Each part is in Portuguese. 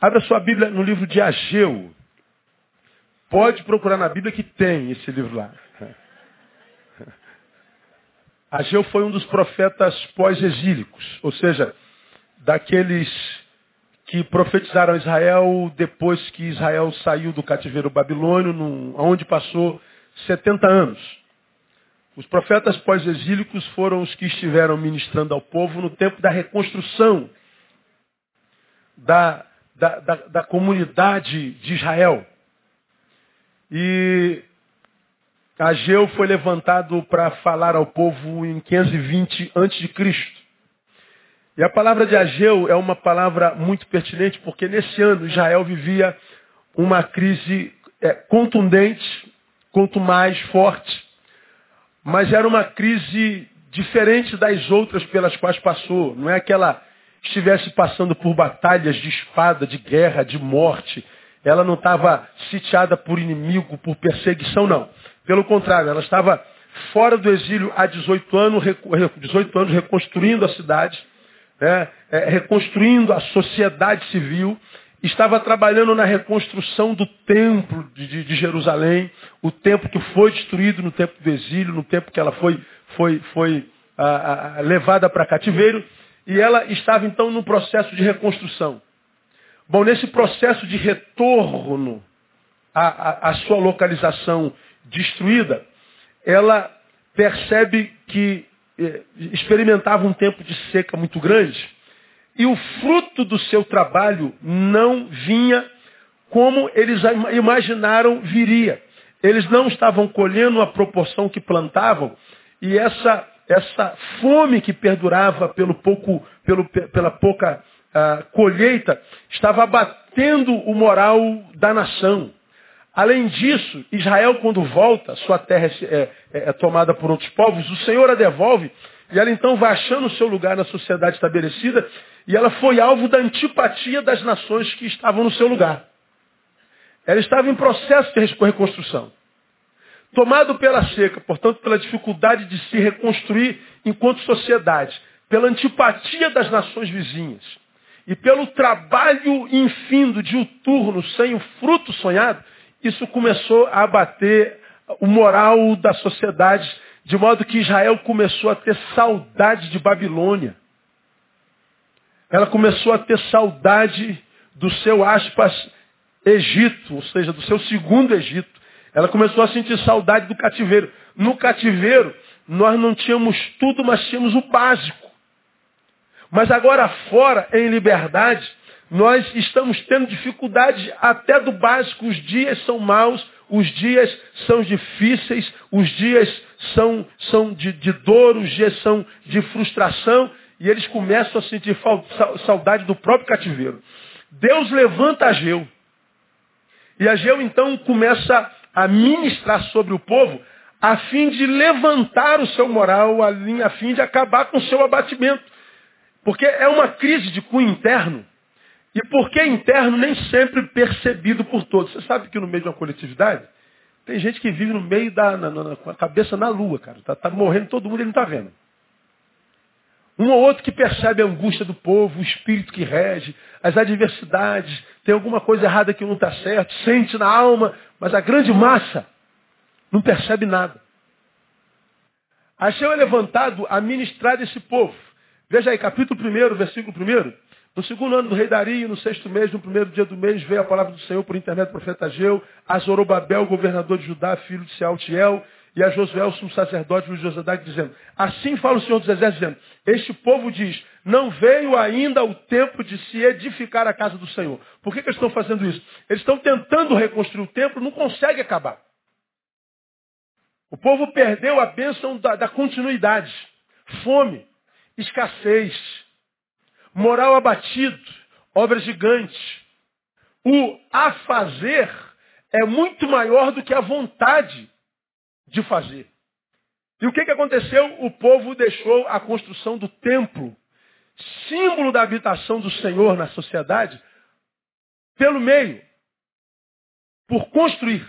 Abra sua Bíblia no livro de Ageu. Pode procurar na Bíblia que tem esse livro lá. Ageu foi um dos profetas pós-exílicos, ou seja, daqueles que profetizaram Israel depois que Israel saiu do cativeiro babilônio, onde passou 70 anos. Os profetas pós-exílicos foram os que estiveram ministrando ao povo no tempo da reconstrução da, da, da, da comunidade de Israel. E Ageu foi levantado para falar ao povo em 520 a.C. E a palavra de Ageu é uma palavra muito pertinente, porque nesse ano Israel vivia uma crise é, contundente, quanto mais forte, mas era uma crise diferente das outras pelas quais passou. Não é que ela estivesse passando por batalhas de espada, de guerra, de morte. Ela não estava sitiada por inimigo, por perseguição, não. Pelo contrário, ela estava fora do exílio há 18 anos, 18 anos reconstruindo a cidade, né, é, reconstruindo a sociedade civil, estava trabalhando na reconstrução do templo de, de, de, Jerusalém, o templo que foi destruído no tempo do exílio, no tempo que ela foi, foi, foi a, a, levada para cativeiro, e ela estava então no processo de reconstrução. Bom, nesse processo de retorno à, à sua localização destruída, ela percebe que eh, experimentava um tempo de seca muito grande e o fruto do seu trabalho não vinha como eles imaginaram viria. Eles não estavam colhendo a proporção que plantavam e essa, essa fome que perdurava pelo pouco, pelo, pela pouca uh, colheita estava abatendo o moral da nação. Além disso, Israel, quando volta, sua terra é, é, é, tomada por outros povos, o Senhor a devolve, e ela então vai achando o seu lugar na sociedade estabelecida, e ela foi alvo da antipatia das nações que estavam no seu lugar. Ela estava em processo de reconstrução. Tomado pela seca, portanto, pela dificuldade de se reconstruir enquanto sociedade, pela antipatia das nações vizinhas, e pelo trabalho infindo, diuturno, sem o fruto sonhado, isso começou a abater o moral da sociedade, de modo que Israel começou a ter saudade de Babilônia. Ela começou a ter saudade do seu, aspas, Egito, ou seja, do seu segundo Egito. Ela começou a sentir saudade do cativeiro. No cativeiro, nós não tínhamos tudo, mas tínhamos o básico. Mas agora fora, em liberdade, nós estamos tendo dificuldade até do básico. Os dias são maus, os dias são difíceis, os dias são, são de, de dor, os dias são de frustração, e eles começam a sentir saudade do próprio cativeiro. Deus levanta Ageu. E Ageu então começa a ministrar sobre o povo a fim de levantar o seu moral, a fim de acabar com o seu abatimento. Porque é uma crise de cunho interno e porque interno nem sempre percebido por todos. Você sabe que no meio de uma coletividade, tem gente que vive no meio da. Na, na, com a cabeça na lua, cara. Está tá morrendo todo mundo e ele não está vendo. Um ou outro que percebe a angústia do povo, o espírito que rege, as adversidades, tem alguma coisa errada que não está certo, sente na alma, mas a grande massa não percebe nada. Achei é levantado a ministrar esse povo. Veja aí, capítulo 1, versículo 1. No segundo ano do rei Dario, no sexto mês, no primeiro dia do mês, veio a palavra do Senhor por intermédio do profeta Ageu, a Zorobabel, governador de Judá, filho de Sealtiel, e a Josué, o sumo sacerdote, Josadak, dizendo, assim fala o Senhor dos Exércitos, dizendo, este povo diz, não veio ainda o tempo de se edificar a casa do Senhor. Por que, que eles estão fazendo isso? Eles estão tentando reconstruir o templo, não consegue acabar. O povo perdeu a bênção da, da continuidade. Fome, escassez, moral abatido, obra gigante. O a fazer é muito maior do que a vontade de fazer. E o que, que aconteceu? O povo deixou a construção do templo, símbolo da habitação do Senhor na sociedade, pelo meio, por construir.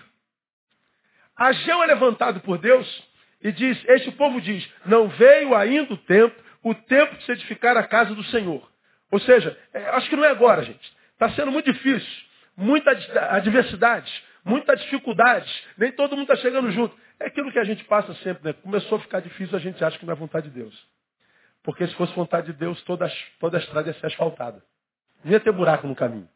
Ageu é levantado por Deus e diz, este povo diz, não veio ainda o tempo, o tempo de se edificar a casa do Senhor. Ou seja, é, acho que não é agora, gente. Está sendo muito difícil. Muita adversidade, muita dificuldade. Nem todo mundo está chegando junto. É aquilo que a gente passa sempre, né? Começou a ficar difícil, a gente acha que não é vontade de Deus. Porque se fosse vontade de Deus, toda, toda a estrada ia ser asfaltada. Não ia ter buraco no caminho.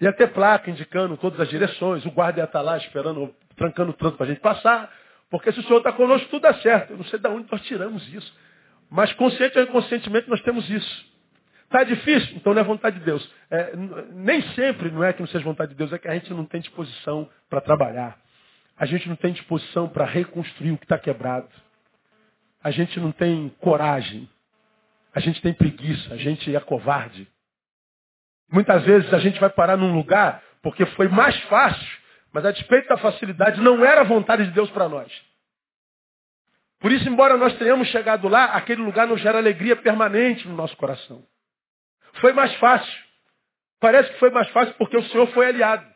Ia ter placa indicando todas as direções, o guarda ia estar lá esperando, trancando o trânsito para a gente passar. Porque se o Senhor está conosco, tudo dá certo. Eu não sei de onde nós tiramos isso. Mas consciente ou inconscientemente nós temos isso. Está difícil? Então não é vontade de Deus. É, nem sempre não é que não seja vontade de Deus, é que a gente não tem disposição para trabalhar. A gente não tem disposição para reconstruir o que está quebrado. A gente não tem coragem. A gente tem preguiça. A gente é covarde. Muitas vezes a gente vai parar num lugar porque foi mais fácil, mas a despeito da facilidade não era vontade de Deus para nós. Por isso, embora nós tenhamos chegado lá, aquele lugar não gera alegria permanente no nosso coração. Foi mais fácil. Parece que foi mais fácil porque o Senhor foi aliado.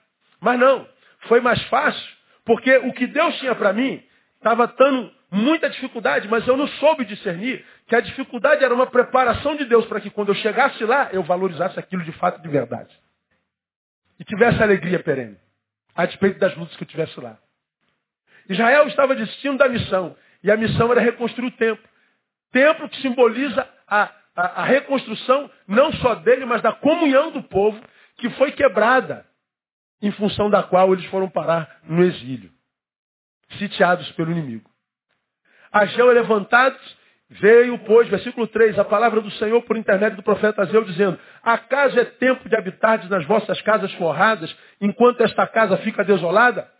Mas não. Foi mais fácil porque o que Deus tinha para mim estava dando muita dificuldade, mas eu não soube discernir que a dificuldade era uma preparação de Deus para que quando eu chegasse lá, eu valorizasse aquilo de fato de verdade. E tivesse alegria perene, a despeito das lutas que eu tivesse lá. Israel estava destino da missão, e a missão era reconstruir o templo. Templo que simboliza a a, a reconstrução não só dele, mas da comunhão do povo, que foi quebrada, em função da qual eles foram parar no exílio, sitiados pelo inimigo. Ageu é levantados, veio, pois, versículo 3, a palavra do Senhor por intermédio do profeta Ageu, dizendo, acaso é tempo de habitardes nas vossas casas forradas, enquanto esta casa fica desolada?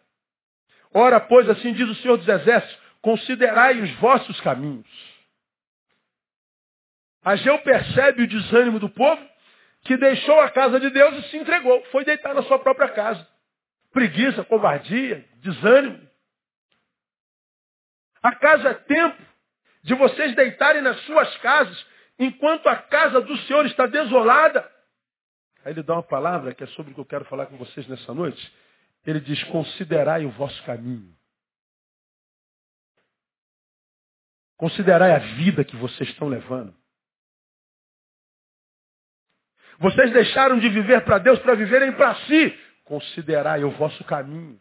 Ora, pois, assim diz o Senhor dos Exércitos, considerai os vossos caminhos. Ageu percebe o desânimo do povo, que deixou a casa de Deus e se entregou. Foi deitar na sua própria casa. Preguiça, covardia, desânimo. Acaso é tempo de vocês deitarem nas suas casas, enquanto a casa do Senhor está desolada. Aí ele dá uma palavra que é sobre o que eu quero falar com vocês nessa noite. Ele diz, considerai o vosso caminho. Considerai a vida que vocês estão levando. Vocês deixaram de viver para Deus para viverem para si. Considerai o vosso caminho.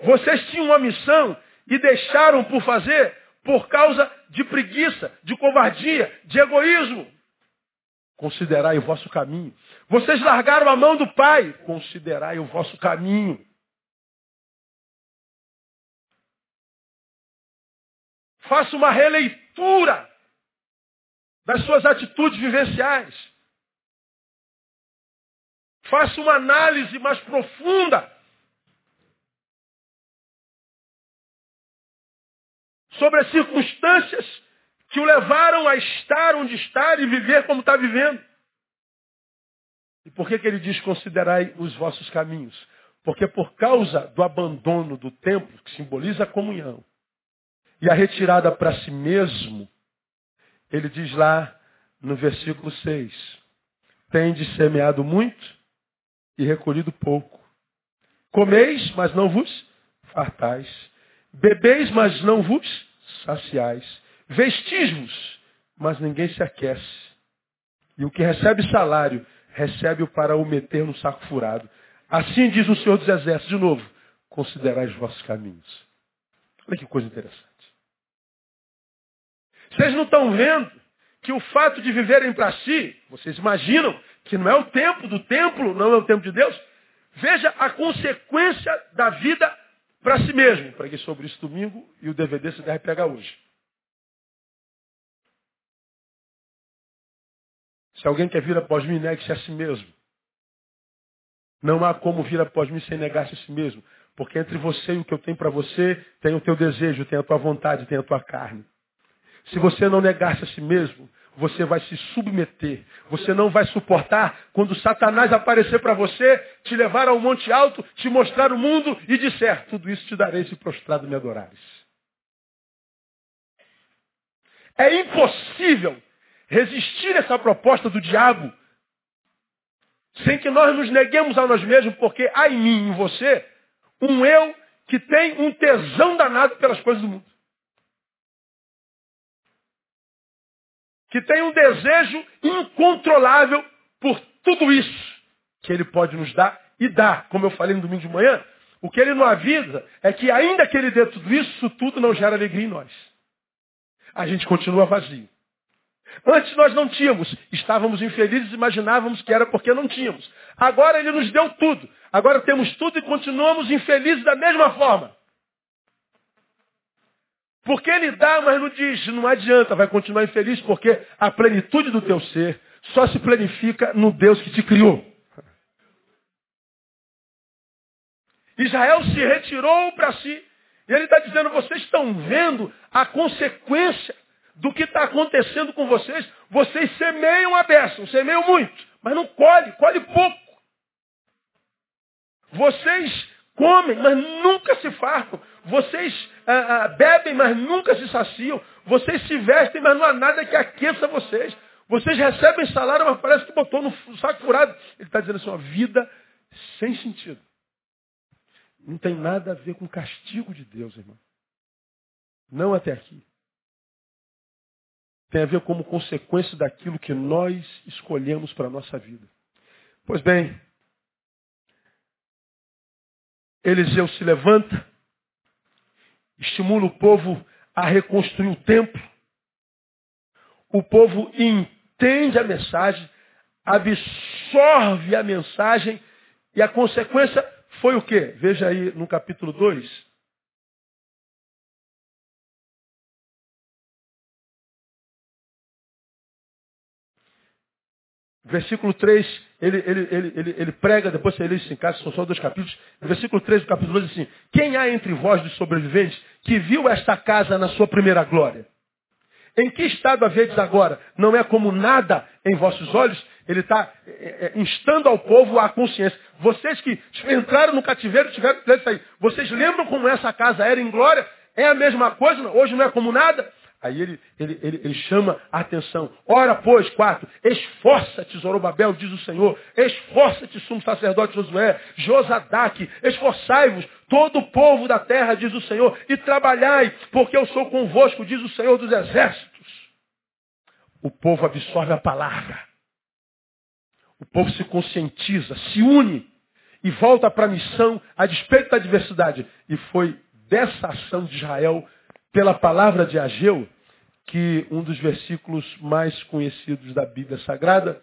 Vocês tinham uma missão e deixaram por fazer por causa de preguiça, de covardia, de egoísmo. Considerai o vosso caminho. Vocês largaram a mão do Pai. Considerai o vosso caminho. Faça uma releitura das suas atitudes vivenciais. Faça uma análise mais profunda sobre as circunstâncias que o levaram a estar onde está e viver como está vivendo. E por que, que ele diz considerai os vossos caminhos? Porque por causa do abandono do templo, que simboliza a comunhão, e a retirada para si mesmo, ele diz lá no versículo 6, Tende semeado muito e recolhido pouco. Comeis, mas não vos fartais. Bebeis, mas não vos saciais. Vestis-vos, mas ninguém se aquece. E o que recebe salário, recebe-o para o meter no saco furado. Assim diz o Senhor dos Exércitos, de novo, considerai os vossos caminhos. Olha que coisa interessante. Vocês não estão vendo que o fato de viverem para si, vocês imaginam que não é o tempo do templo, não é o tempo de Deus? Veja a consequência da vida para si mesmo. Preguei sobre isso domingo e o DVD você deve pegar hoje. Se alguém quer vir após mim, negue-se a si mesmo. Não há como vir após mim sem negar-se a si mesmo. Porque entre você e o que eu tenho para você, tem o teu desejo, tem a tua vontade, tem a tua carne. Se você não negar-se a si mesmo, você vai se submeter. Você não vai suportar quando Satanás aparecer para você, te levar ao monte alto, te mostrar o mundo e disser, tudo isso te darei se prostrado me adorares. É impossível resistir essa proposta do diabo sem que nós nos neguemos a nós mesmos, porque há em mim, em você, um eu que tem um tesão danado pelas coisas do mundo. Que tem um desejo incontrolável por tudo isso que ele pode nos dar e dá. Como eu falei no domingo de manhã, o que ele não avisa é que ainda que ele dê tudo isso, isso tudo não gera alegria em nós. A gente continua vazio. Antes nós não tínhamos, estávamos infelizes, imaginávamos que era porque não tínhamos. Agora ele nos deu tudo. Agora temos tudo e continuamos infelizes da mesma forma. Porque ele dá, mas não diz, não adianta, vai continuar infeliz, porque a plenitude do teu ser só se planifica no Deus que te criou. Israel se retirou para si. E ele está dizendo, vocês estão vendo a consequência do que está acontecendo com vocês. Vocês semeiam a beça, semeiam muito, mas não colhe, colhe pouco. Vocês comem, mas nunca se fartam. Vocês ah, ah, bebem, mas nunca se saciam. Vocês se vestem, mas não há nada que aqueça vocês. Vocês recebem salário, mas parece que botou no saco furado. Ele está dizendo assim, uma vida sem sentido. Não tem nada a ver com castigo de Deus, irmão. Não até aqui. Tem a ver como consequência daquilo que nós escolhemos para a nossa vida. Pois bem, Eliseu se levanta, estimula o povo a reconstruir o templo. O povo entende a mensagem, absorve a mensagem e a consequência foi o quê? Veja aí no capítulo 2. Versículo 3, ele, ele, ele, ele, prega, depois você lê isso em casa, são só dois capítulos. No versículo 3 do capítulo 2 diz assim, quem há entre vós dos sobreviventes que viu esta casa na sua primeira glória? Em que estado a vedes agora? Não é como nada em vossos olhos? Ele está é, é, instando ao povo a consciência. Vocês que entraram no cativeiro tiveram que sair. Vocês lembram como essa casa era em glória? É a mesma coisa? Hoje não é como nada? Aí ele, ele, ele, ele, chama a atenção. Ora, pois, quatro, esforça-te, Zorobabel, diz o Senhor, esforça-te, sumo sacerdote Josué, Josadaque, esforçai-vos, todo o povo da terra, diz o Senhor, e trabalhai, porque eu sou convosco, diz o Senhor dos exércitos. O povo absorve a palavra. O povo se conscientiza, se une e volta para a missão a despeito da adversidade. E foi dessa ação de Israel pela palavra de Ageu, que um dos versículos mais conhecidos da Bíblia Sagrada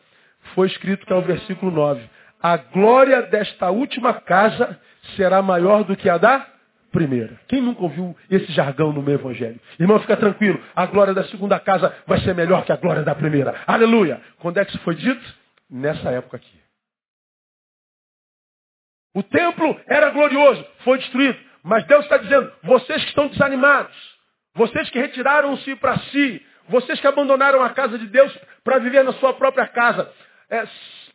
foi escrito que é o versículo 9. A glória desta última casa será maior do que a da primeira. Quem nunca ouviu esse jargão no meu evangelho? Irmão, fica tranquilo. A glória da segunda casa vai ser melhor que a glória da primeira. Aleluia. Quando é que isso foi dito? Nessa época aqui. O templo era glorioso, foi destruído. Mas Deus está dizendo, vocês que estão desanimados, vocês que retiraram-se para si, vocês que abandonaram a casa de Deus para viver na sua própria casa, é,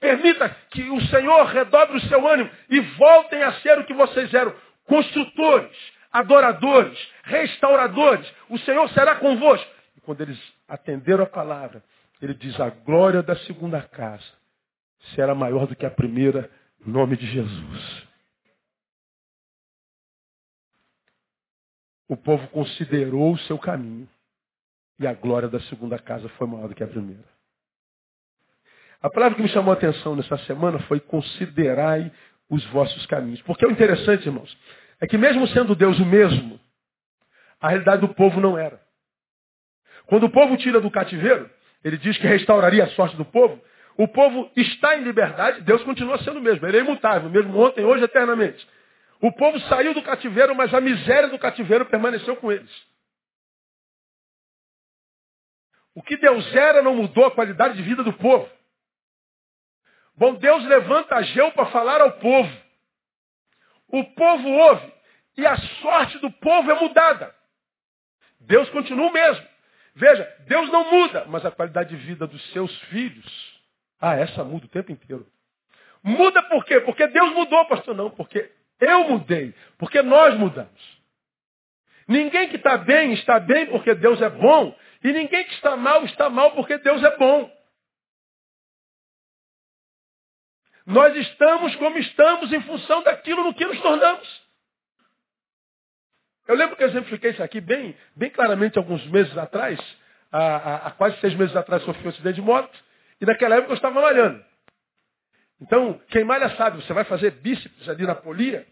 permita que o Senhor redobre o seu ânimo e voltem a ser o que vocês eram, construtores, adoradores, restauradores. O Senhor será convosco. E quando eles atenderam a palavra, ele diz, a glória da segunda casa será maior do que a primeira, em nome de Jesus. O povo considerou o seu caminho. E a glória da segunda casa foi maior do que a primeira. A palavra que me chamou a atenção nessa semana foi considerai os vossos caminhos. Porque o interessante, irmãos, é que mesmo sendo Deus o mesmo, a realidade do povo não era. Quando o povo tira do cativeiro, ele diz que restauraria a sorte do povo. O povo está em liberdade, Deus continua sendo o mesmo. Ele é imutável, mesmo ontem, hoje, eternamente. O povo saiu do cativeiro, mas a miséria do cativeiro permaneceu com eles. O que Deus era não mudou a qualidade de vida do povo. Bom, Deus levanta Ageu para falar ao povo. O povo ouve e a sorte do povo é mudada. Deus continua o mesmo. Veja, Deus não muda, mas a qualidade de vida dos seus filhos, ah, essa muda o tempo inteiro. Muda por quê? Porque Deus mudou, pastor. Não, porque eu mudei, porque nós mudamos. Ninguém que está bem está bem porque Deus é bom, e ninguém que está mal está mal porque Deus é bom. Nós estamos como estamos em função daquilo no que nos tornamos. Eu lembro que eu exemplifiquei isso aqui bem, bem claramente alguns meses atrás, há, há, quase seis meses atrás sofri um acidente de moto, e naquela época eu estava malhando. Então, quem malha sabe, você vai fazer bíceps ali na polia,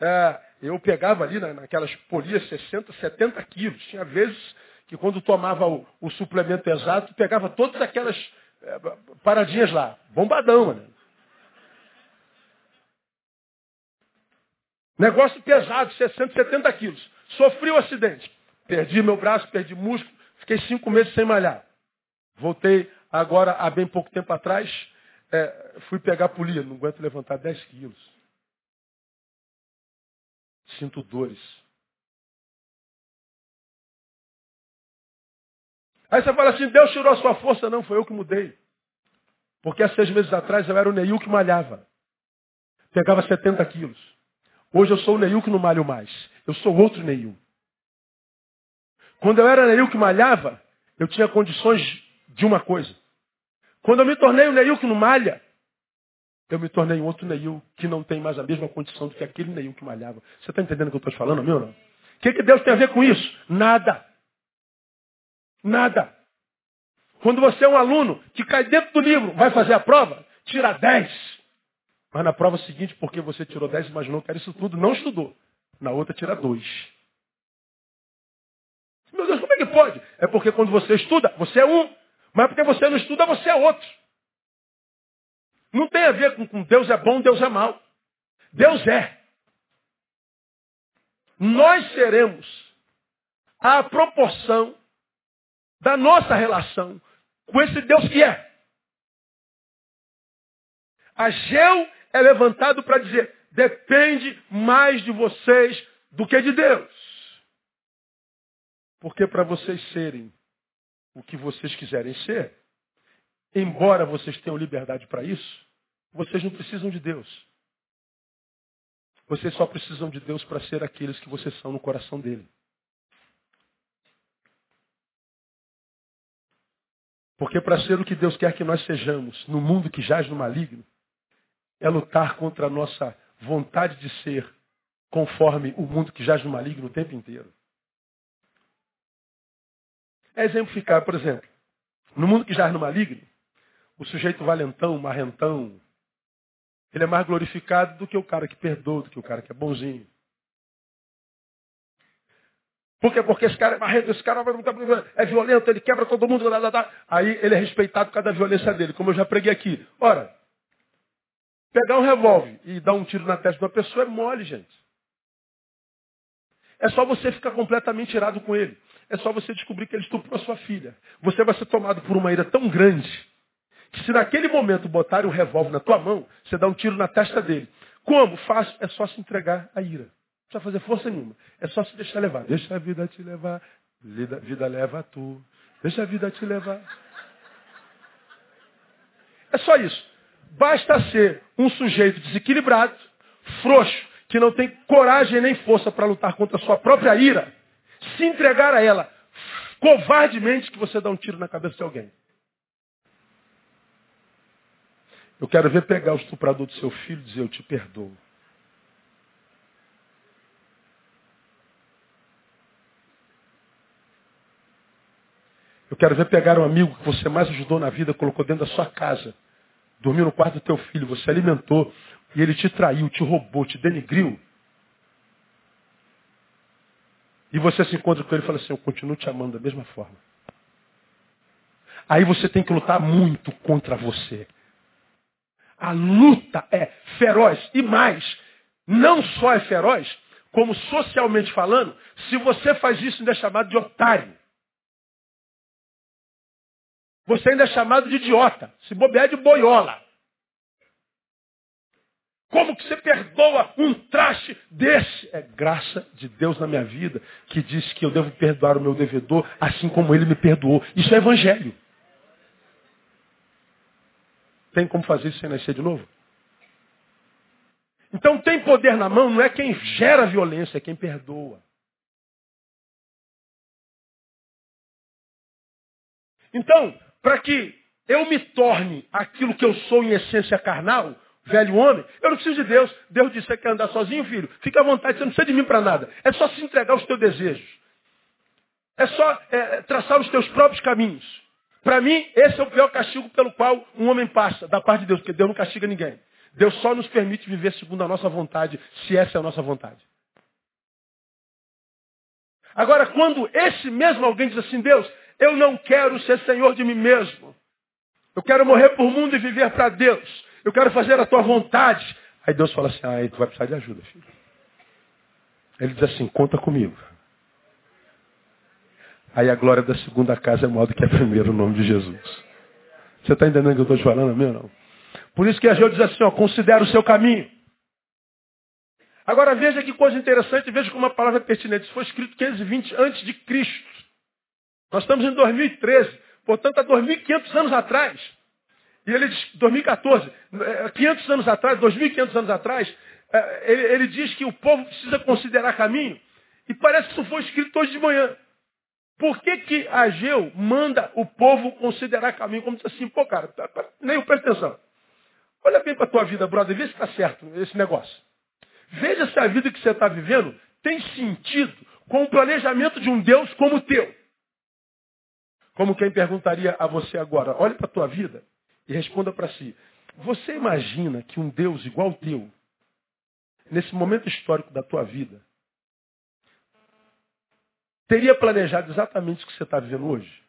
é, eu pegava ali na, naquelas polias 60, 70 quilos. Tinha vezes que quando tomava o, o suplemento exato, pegava todas aquelas é, paradinhas lá. Bombadão, mano. Negócio pesado, 60, 70 quilos. Sofri o um acidente. Perdi meu braço, perdi músculo, fiquei cinco meses sem malhar. Voltei agora, há bem pouco tempo atrás, é, fui pegar polia, não aguento levantar 10 quilos. Sinto dores. Aí você fala assim, Deus tirou a sua força. Não, foi eu que mudei. Porque há seis meses atrás eu era o Neil que malhava. Pegava 70 quilos. Hoje eu sou o Neil que não malho mais. Eu sou outro Neil. Quando eu era Neil que malhava, eu tinha condições de uma coisa. Quando eu me tornei o Neil que não malha, eu me tornei um outro Neil que não tem mais a mesma condição do que aquele Neil que malhava. Você está entendendo o que eu estou falando, meu não? O que, que Deus tem a ver com isso? Nada. Nada. Quando você é um aluno que cai dentro do livro, vai fazer a prova, tira 10. Mas na prova seguinte, porque você tirou 10 e imaginou que era isso tudo, não estudou. Na outra, tira 2. Meu Deus, como é que pode? É porque quando você estuda, você é um. Mas porque você não estuda, você é outro. Não tem a ver com, com Deus é bom, Deus é mal. Deus é. Nós seremos a proporção da nossa relação com esse Deus que é. Ageu é levantado para dizer, depende mais de vocês do que de Deus. Porque para vocês serem o que vocês quiserem ser, embora vocês tenham liberdade para isso, vocês não precisam de Deus. Vocês só precisam de Deus para ser aqueles que vocês são no coração dele. Porque para ser o que Deus quer que nós sejamos no mundo que jaz no maligno, é lutar contra a nossa vontade de ser conforme o mundo que jaz no maligno o tempo inteiro. É exemplificar, por exemplo, no mundo que jaz no maligno, o sujeito valentão, marrentão, ele é mais glorificado do que o cara que perdoa, do que o cara que é bonzinho. Por quê? Porque esse cara é marrento, esse cara é violento, ele quebra todo mundo. Aí ele é respeitado por causa da violência dele, como eu já preguei aqui. Ora, pegar um revólver e dar um tiro na testa de uma pessoa é mole, gente. É só você ficar completamente irado com ele. É só você descobrir que ele estuprou a sua filha. Você vai ser tomado por uma ira tão grande que se naquele momento botarem um revólver na tua mão, você dá um tiro na testa dele. Como? Fácil. É só se entregar à ira. Não precisa fazer força nenhuma. É só se deixar levar. Deixa a vida te levar. Vida, vida leva tu. Deixa a vida te levar. É só isso. Basta ser um sujeito desequilibrado, frouxo, que não tem coragem nem força para lutar contra a sua própria ira, se entregar a ela covardemente que você dá um tiro na cabeça de alguém. Eu quero ver pegar o estuprador do seu filho e dizer, eu te perdoo. Eu quero ver pegar um amigo que você mais ajudou na vida, colocou dentro da sua casa, dormiu no quarto do teu filho, você alimentou, e ele te traiu, te roubou, te denigriu. E você se encontra com ele e fala assim, eu continuo te amando da mesma forma. Aí você tem que lutar muito contra você. A luta é feroz. E mais, não só é feroz, como socialmente falando, se você faz isso ainda é chamado de otário. Você ainda é chamado de idiota. Se bobear de boiola. Como que você perdoa um traste desse? É graça de Deus na minha vida que diz que eu devo perdoar o meu devedor assim como ele me perdoou. Isso é evangelho. Tem como fazer isso sem nascer de novo? Então tem poder na mão, não é quem gera violência, é quem perdoa. Então, para que eu me torne aquilo que eu sou em essência carnal, velho homem, eu não preciso de Deus. Deus disse, você quer andar sozinho, filho? Fica à vontade, você não precisa de mim para nada. É só se entregar aos teus desejos. É só é, traçar os teus próprios caminhos. Para mim, esse é o pior castigo pelo qual um homem passa, da parte de Deus, porque Deus não castiga ninguém. Deus só nos permite viver segundo a nossa vontade, se essa é a nossa vontade. Agora, quando esse mesmo alguém diz assim, Deus, eu não quero ser senhor de mim mesmo. Eu quero morrer por mundo e viver para Deus. Eu quero fazer a tua vontade. Aí Deus fala assim, ah, tu vai precisar de ajuda, filho. Ele diz assim, conta comigo. Aí a glória da segunda casa é maior do que a primeira, o nome de Jesus. Você está entendendo o que eu estou te falando, meu não? Por isso que a Ageu diz assim, ó, considera o seu caminho. Agora veja que coisa interessante, veja como uma palavra é pertinente. Isso foi escrito 520 antes de Cristo. Nós estamos em 2013, portanto há 2.500 anos atrás. E ele diz, 2014, 500 anos atrás, 2.500 anos atrás, é, ele, ele diz que o povo precisa considerar caminho. E parece que isso foi escrito hoje de manhã. Por que, que Ageu manda o povo considerar caminho? Como diz assim, pô, cara, tá, tá, nem presta atenção. Olha bem para a tua vida, brother, vê se está certo esse negócio. Veja se a vida que você está vivendo tem sentido com o planejamento de um Deus como o teu. Como quem perguntaria a você agora, olhe para a tua vida e responda para si. Você imagina que um Deus igual ao teu, nesse momento histórico da tua vida, teria planejado exatamente o que você está vivendo hoje?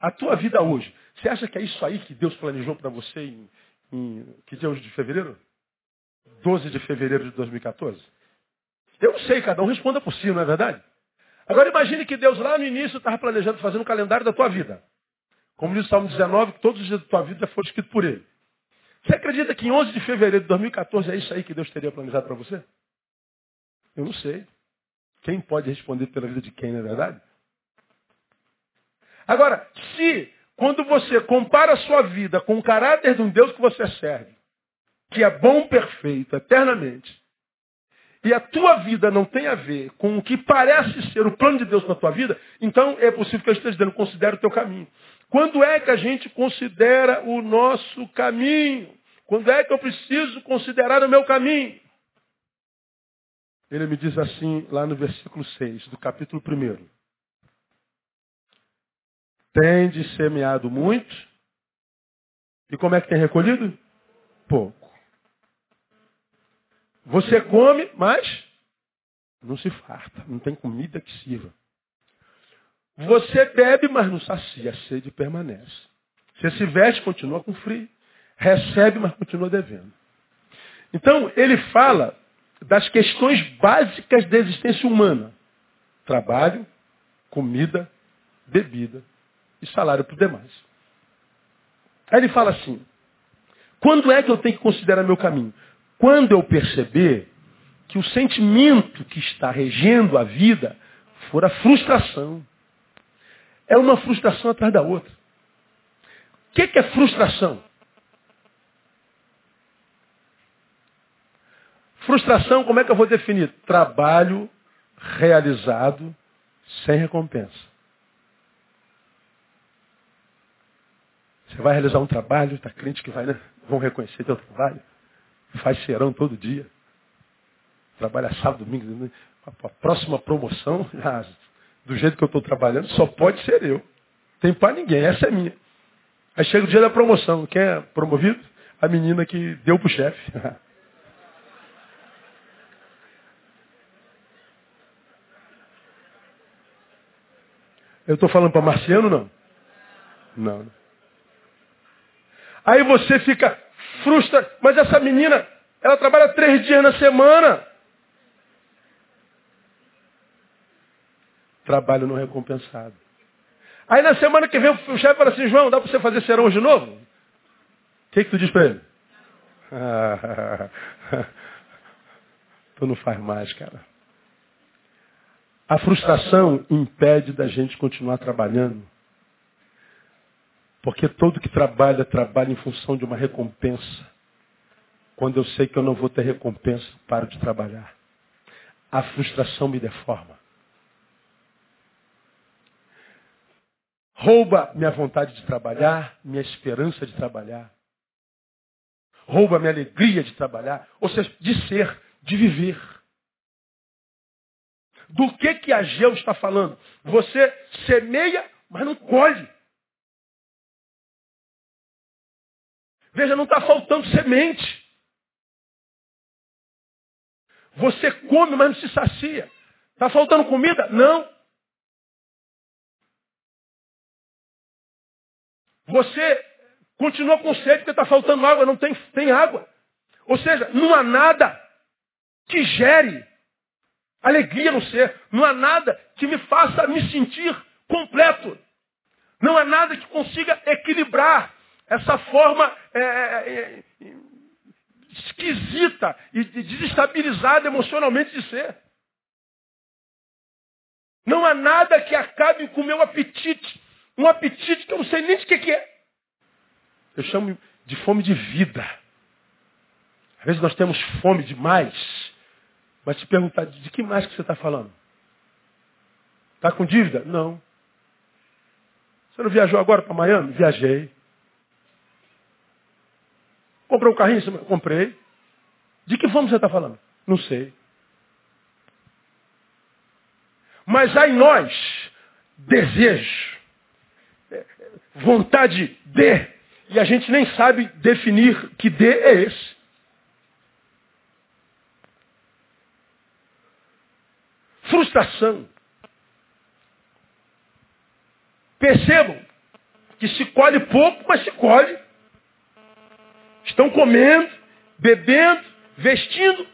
A tua vida hoje, você acha que é isso aí que Deus planejou para você em, em, que dia é hoje de fevereiro? 12 de fevereiro de 2014? Eu não sei, cada um responda por si, não é verdade? Agora imagine que Deus lá no início estava planejando fazer um calendário da tua vida. Como diz o Salmo 19, que todos os dias da tua vida foram escritos por ele. Você acredita que em 11 de fevereiro de 2014 é isso aí que Deus teria planejado para você? Eu não sei. Quem pode responder pela vida de quem, não é verdade? Agora, se quando você compara a sua vida com o caráter de um Deus que você serve, que é bom, perfeito, eternamente, e a tua vida não tem a ver com o que parece ser o plano de Deus na tua vida, então é possível que eu esteja dizendo, considere o teu caminho. Quando é que a gente considera o nosso caminho? Quando é que eu preciso considerar o meu caminho? Ele me diz assim, lá no versículo 6 do capítulo 1. Tende semeado muito. E como é que tem recolhido? Pouco. Você come, mas não se farta. Não tem comida que sirva. Você bebe, mas não sacia. A sede permanece. Você se veste, continua com frio. Recebe, mas continua devendo. Então, ele fala das questões básicas da existência humana. Trabalho, comida, bebida e salário para os demais. Aí ele fala assim, quando é que eu tenho que considerar meu caminho? Quando eu perceber que o sentimento que está regendo a vida for a frustração. É uma frustração atrás da outra. O que, que é frustração? Frustração, como é que eu vou definir? Trabalho realizado sem recompensa. Você vai realizar um trabalho, está crente que vai, né? Vão reconhecer teu trabalho. Faz serão todo dia. Trabalha sábado, domingo. Né? A próxima promoção, do jeito que eu estou trabalhando, só pode ser eu. Tem para ninguém, essa é minha. Aí chega o dia da promoção. Quem é promovido? A menina que deu para o chefe. Eu estou falando para Marciano, não? Não. Aí você fica frustrado. Mas essa menina, ela trabalha três dias na semana. Trabalho não recompensado. Aí na semana que vem o chefe fala assim, João, dá para você fazer serão de novo? O que, que tu diz para ele? tu não faz mais, cara. A frustração impede da gente continuar trabalhando. Porque todo que trabalha, trabalha em função de uma recompensa. Quando eu sei que eu não vou ter recompensa, paro de trabalhar. A frustração me deforma. Rouba minha vontade de trabalhar, minha esperança de trabalhar. Rouba minha alegria de trabalhar, ou seja, de ser, de viver. Do que que Ageu está falando? Você semeia, mas não colhe. Veja, não está faltando semente. Você come, mas não se sacia. Está faltando comida? Não. Você continua com sede porque está faltando água, não tem, tem água. Ou seja, não há nada que gere alegria no ser. Não há nada que me faça me sentir completo. Não há nada que consiga equilibrar essa forma é, é, é esquisita e desestabilizada emocionalmente de ser. Não há nada que acabe com o meu apetite. Um apetite que eu não sei nem de que, que é. Eu chamo de fome de vida. Às vezes nós temos fome demais. Mas te perguntar, de que mais que você está falando? Está com dívida? Não. Você não viajou agora para Miami? Viajei. Comprou um carrinho? Comprei. De que fome você está falando? Não sei. Mas há em nós desejo, vontade de, e a gente nem sabe definir que de é esse. Frustração. Percebam que se colhe pouco, mas se colhe. Estão comendo, bebendo, vestindo,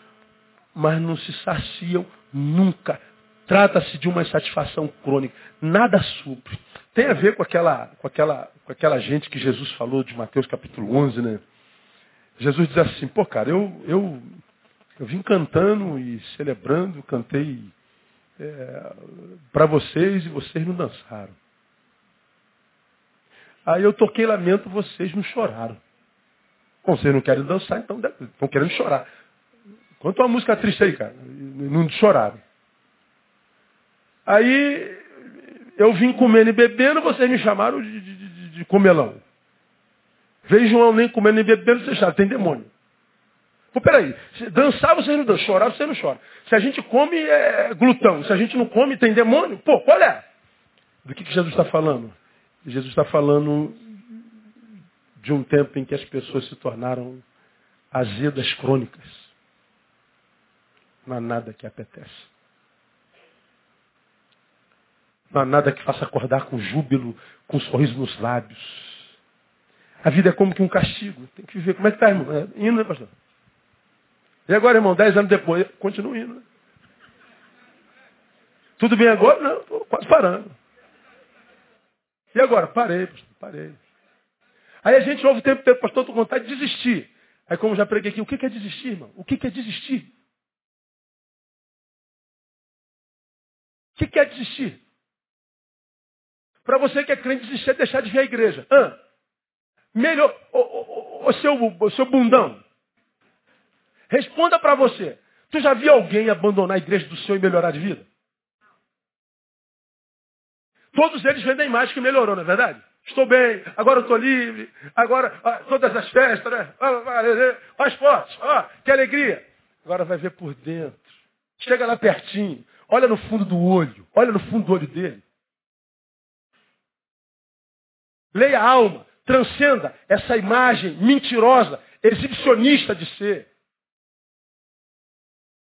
mas não se saciam nunca. Trata-se de uma insatisfação crônica. Nada supre. Tem a ver com aquela, com, aquela, com aquela gente que Jesus falou de Mateus capítulo 11, né? Jesus diz assim, pô cara, eu, eu, eu vim cantando e celebrando, cantei é, para vocês e vocês não dançaram. Aí eu toquei lamento, vocês não choraram. Bom, vocês não querem dançar, então estão querendo chorar. Quanto uma música triste aí, cara. Não choraram. Aí eu vim comendo e bebendo, vocês me chamaram de, de, de, de comelão. Veio João nem comendo nem bebendo, vocês acharam, tem demônio. Pô, peraí, dançar vocês não dançam, chorar vocês não choram. Se a gente come, é glutão. Se a gente não come, tem demônio. Pô, qual é? Do que, que Jesus está falando? Jesus está falando de um tempo em que as pessoas se tornaram azedas crônicas. Não há nada que apetece. Não há nada que faça acordar com júbilo, com um sorriso nos lábios. A vida é como que um castigo. Tem que viver. Como é que está, irmão? É, indo, né, pastor? E agora, irmão, dez anos depois, continuo indo. Né? Tudo bem agora? Não, estou quase parando. E agora? Parei, pastor, parei. Aí a gente ouve o tempo inteiro, pastor, estou com vontade de desistir. Aí como já preguei aqui, o que é desistir, irmão? O que é desistir? O que é desistir? Para você que é crente, desistir deixar de vir à igreja. Ah, melhor, o, seu, o seu bundão. Responda para você. Tu já viu alguém abandonar a igreja do Senhor e melhorar de vida? Todos eles vendem mais que melhorou, não é verdade? Estou bem, agora eu estou livre, agora ah, todas as festas, né? Mais forte, ó, que alegria. Agora vai ver por dentro. Chega lá pertinho, olha no fundo do olho, olha no fundo do olho dele. Leia a alma, transcenda essa imagem mentirosa, exibicionista de ser.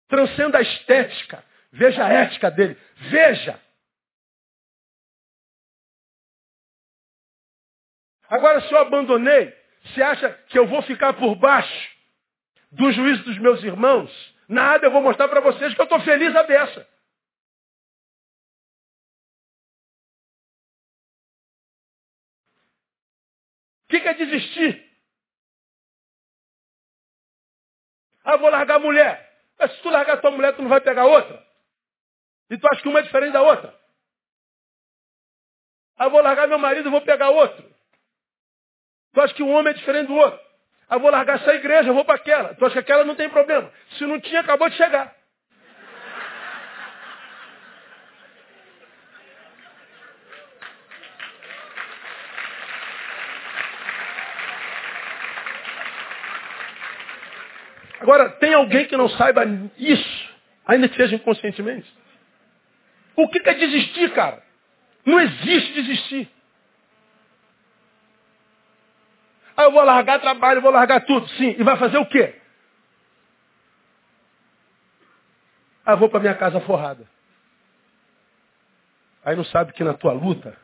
Transcenda a estética, veja a ética dele, veja Agora, se eu abandonei, você acha que eu vou ficar por baixo do juízo dos meus irmãos? Nada, eu vou mostrar para vocês que eu estou feliz a beça. Que, que é desistir? Ah, vou largar a mulher. Mas se tu largar a tua mulher, tu não vai pegar outra? E tu acha que uma é diferente da outra? Ah, vou largar meu marido e vou pegar outro. Tu acha que um homem é diferente do outro? Ah, vou largar essa igreja, vou para aquela. Tu acha que aquela não tem problema? Se não tinha, acabou de chegar. Agora, tem alguém que não saiba isso, ainda que seja inconscientemente? O que é desistir, cara? Não existe desistir. Ah, eu vou largar trabalho, vou largar tudo. Sim, e vai fazer o quê? Ah, vou para minha casa forrada. Aí não sabe que na tua luta,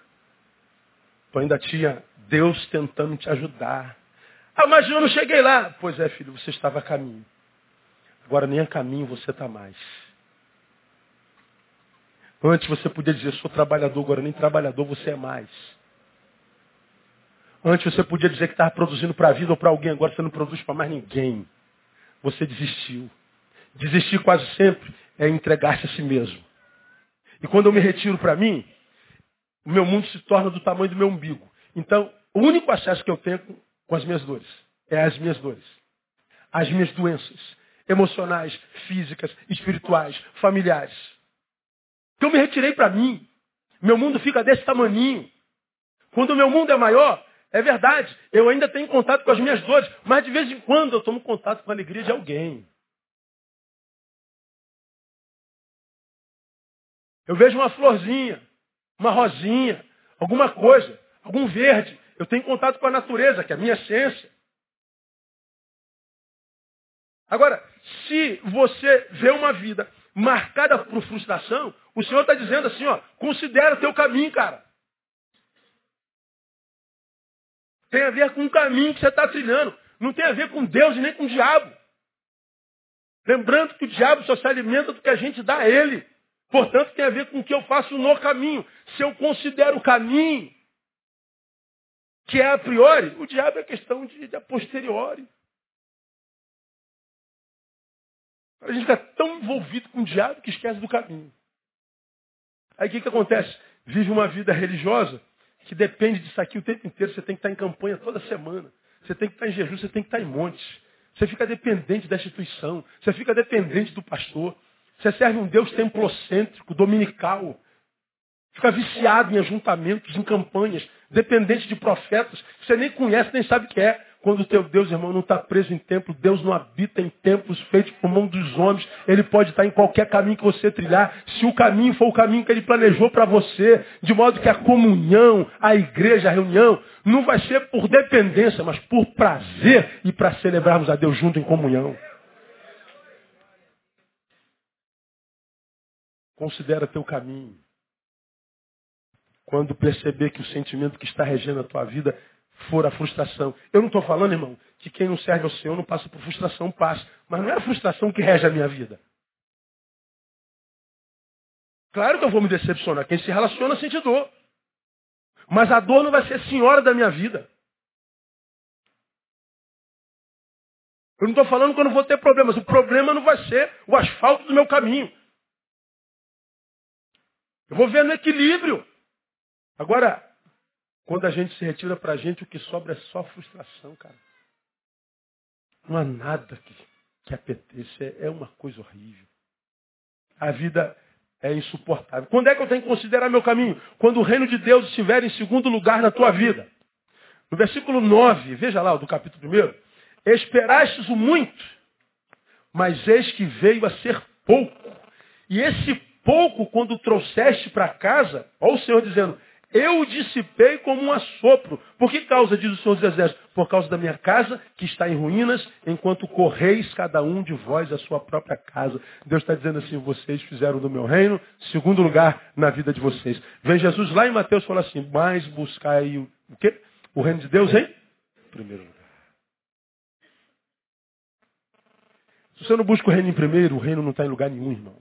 tu ainda tinha Deus tentando te ajudar. Ah, mas eu não cheguei lá. Pois é, filho, você estava a caminho. Agora nem a caminho você está mais. Antes você podia dizer, sou trabalhador, agora nem trabalhador você é mais. Antes você podia dizer que estava produzindo para a vida ou para alguém, agora você não produz para mais ninguém. Você desistiu. Desistir quase sempre é entregar-se a si mesmo. E quando eu me retiro para mim, o meu mundo se torna do tamanho do meu umbigo. Então, o único acesso que eu tenho com as minhas dores é as minhas dores. As minhas doenças emocionais, físicas, espirituais, familiares. Então eu me retirei para mim. Meu mundo fica desse tamaninho. Quando o meu mundo é maior, é verdade, eu ainda tenho contato com as minhas dores, mas de vez em quando eu tomo contato com a alegria de alguém. Eu vejo uma florzinha, uma rosinha, alguma coisa, algum verde. Eu tenho contato com a natureza, que é a minha essência. Agora, se você vê uma vida marcada por frustração, o Senhor está dizendo assim, ó, considera o teu caminho, cara. Tem a ver com o caminho que você está trilhando. Não tem a ver com Deus e nem com o diabo. Lembrando que o diabo só se alimenta do que a gente dá a ele. Portanto, tem a ver com o que eu faço no caminho. Se eu considero o caminho, que é a priori, o diabo é questão de, de a posteriori. A gente fica tão envolvido com o diabo que esquece do caminho. Aí o que, que acontece? Vive uma vida religiosa que depende disso aqui o tempo inteiro. Você tem que estar em campanha toda semana. Você tem que estar em jejum, você tem que estar em montes. Você fica dependente da instituição. Você fica dependente do pastor. Você serve um Deus templocêntrico, dominical. Fica viciado em ajuntamentos, em campanhas, dependente de profetas. Você nem conhece, nem sabe o que é. Quando o teu Deus, irmão, não está preso em templo, Deus não habita em templos feitos por mão dos homens. Ele pode estar em qualquer caminho que você trilhar, se o caminho for o caminho que ele planejou para você, de modo que a comunhão, a igreja, a reunião, não vai ser por dependência, mas por prazer e para celebrarmos a Deus junto em comunhão. Considera teu caminho. Quando perceber que o sentimento que está regendo a tua vida for a frustração. Eu não estou falando, irmão, que quem não serve ao Senhor não passa por frustração, passa. Mas não é a frustração que rege a minha vida. Claro que eu vou me decepcionar. Quem se relaciona sente dor. Mas a dor não vai ser senhora da minha vida. Eu não estou falando que eu não vou ter problemas. O problema não vai ser o asfalto do meu caminho. Eu vou ver no equilíbrio. Agora, quando a gente se retira para a gente, o que sobra é só frustração, cara. Não há nada que, que apeteça. É, é uma coisa horrível. A vida é insuportável. Quando é que eu tenho que considerar meu caminho? Quando o reino de Deus estiver em segundo lugar na tua vida. No versículo 9, veja lá, do capítulo 1. Esperastes o muito, mas eis que veio a ser pouco. E esse pouco, quando trouxeste para casa, olha o Senhor dizendo, eu o dissipei como um assopro. Por que causa, diz o Senhor dos Exércitos? Por causa da minha casa, que está em ruínas, enquanto correis cada um de vós a sua própria casa. Deus está dizendo assim, vocês fizeram do meu reino, segundo lugar na vida de vocês. Vem Jesus lá em Mateus fala assim, mas buscai o, o quê? O reino de Deus em primeiro lugar. Se você não busca o reino em primeiro, o reino não está em lugar nenhum, irmão.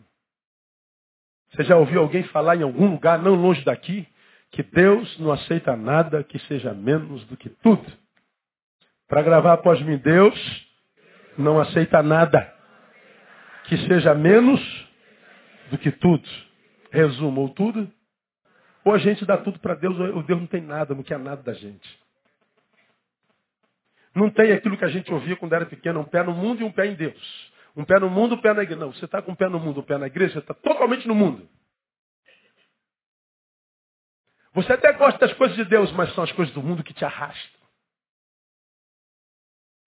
Você já ouviu alguém falar em algum lugar, não longe daqui, que Deus não aceita nada que seja menos do que tudo. Para gravar após mim, Deus não aceita nada que seja menos do que tudo. Resumo, ou tudo, ou a gente dá tudo para Deus, ou Deus não tem nada, não quer nada da gente. Não tem aquilo que a gente ouvia quando era pequeno, um pé no mundo e um pé em Deus. Um pé no mundo, um pé na igreja. Não, você está com um pé no mundo, um pé na igreja, você está totalmente no mundo. Você até gosta das coisas de Deus, mas são as coisas do mundo que te arrastam.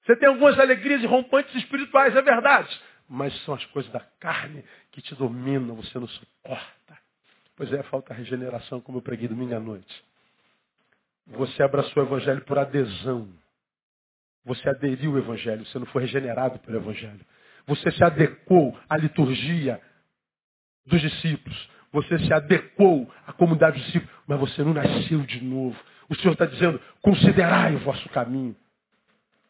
Você tem algumas alegrias rompantes espirituais, é verdade. Mas são as coisas da carne que te dominam, você não suporta. Pois é, falta regeneração, como eu preguei domingo à noite. Você abraçou o Evangelho por adesão. Você aderiu ao Evangelho, você não foi regenerado pelo Evangelho. Você se adequou à liturgia dos discípulos. Você se adequou à comunidade dos discípulos, mas você não nasceu de novo. O Senhor está dizendo, considerai o vosso caminho.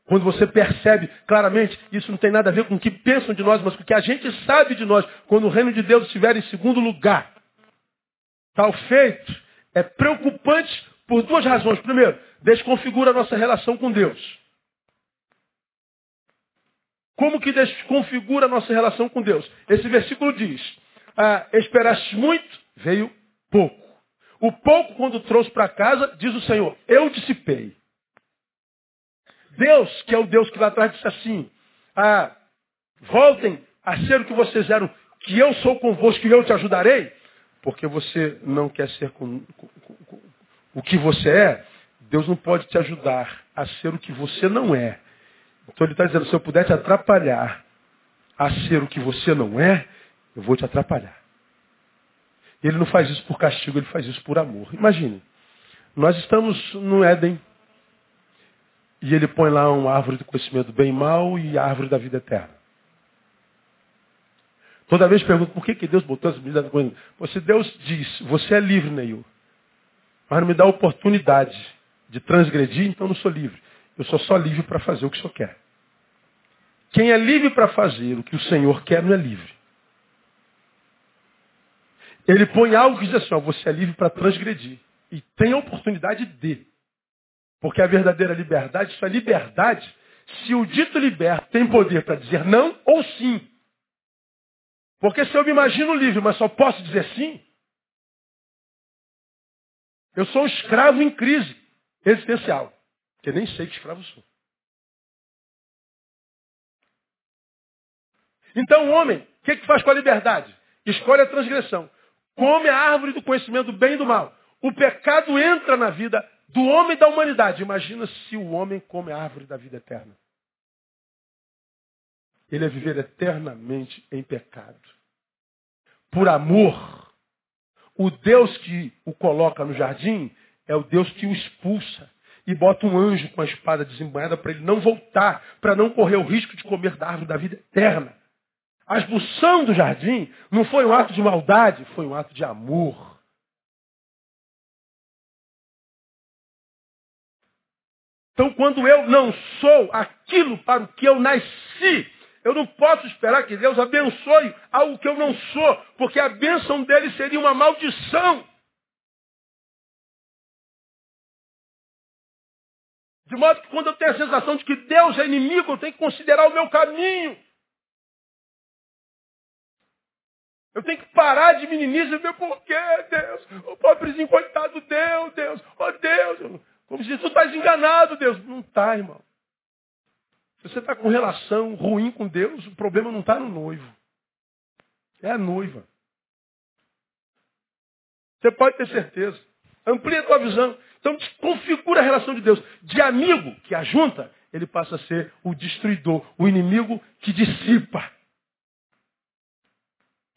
Quando você percebe claramente, isso não tem nada a ver com o que pensam de nós, mas com o que a gente sabe de nós, quando o reino de Deus estiver em segundo lugar. Tal feito é preocupante por duas razões. Primeiro, desconfigura a nossa relação com Deus. Como que desconfigura a nossa relação com Deus? Esse versículo diz, ah, esperaste muito, veio pouco. O pouco, quando trouxe para casa, diz o Senhor, eu dissipei. Deus, que é o Deus que lá atrás disse assim, ah, voltem a ser o que vocês eram, que eu sou convosco e eu te ajudarei, porque você não quer ser com, com, com, o que você é, Deus não pode te ajudar a ser o que você não é. Então ele está dizendo, se eu puder te atrapalhar a ser o que você não é, eu vou te atrapalhar. Ele não faz isso por castigo, ele faz isso por amor. Imagine, nós estamos no Éden e ele põe lá uma árvore do conhecimento bem e mal e a árvore da vida eterna. Toda vez pergunto por que, que Deus botou essa medida coisa. Se Deus diz, você é livre, Neil, mas não me dá a oportunidade de transgredir, então não sou livre. Eu sou só livre para fazer o que o Senhor quer. Quem é livre para fazer o que o Senhor quer não é livre. Ele põe algo que diz assim, ó, você é livre para transgredir. E tem a oportunidade de. Porque a verdadeira liberdade só é liberdade se o dito liberto tem poder para dizer não ou sim. Porque se eu me imagino livre, mas só posso dizer sim, eu sou um escravo em crise existencial. Que nem sei que escravo sou. Então o homem, o que, que faz com a liberdade? Escolhe a transgressão. Come a árvore do conhecimento do bem e do mal. O pecado entra na vida do homem e da humanidade. Imagina se o homem come a árvore da vida eterna. Ele é viver eternamente em pecado. Por amor, o Deus que o coloca no jardim é o Deus que o expulsa e bota um anjo com a espada desembanhada para ele não voltar, para não correr o risco de comer da árvore da vida eterna. A expulsão do jardim não foi um ato de maldade, foi um ato de amor. Então, quando eu não sou aquilo para o que eu nasci, eu não posso esperar que Deus abençoe algo que eu não sou, porque a bênção dele seria uma maldição. De modo que quando eu tenho a sensação de que Deus é inimigo, eu tenho que considerar o meu caminho. Eu tenho que parar de meninice e ver por quê, Deus. O pobrezinho coitado, Deus, Deus. Oh, Deus. Como se tu estás enganado, Deus. Não está, irmão. Se você está com relação ruim com Deus, o problema não está no noivo. É a noiva. Você pode ter certeza. Amplia a tua visão. Então configura a relação de Deus. De amigo que ajunta, ele passa a ser o destruidor, o inimigo que dissipa.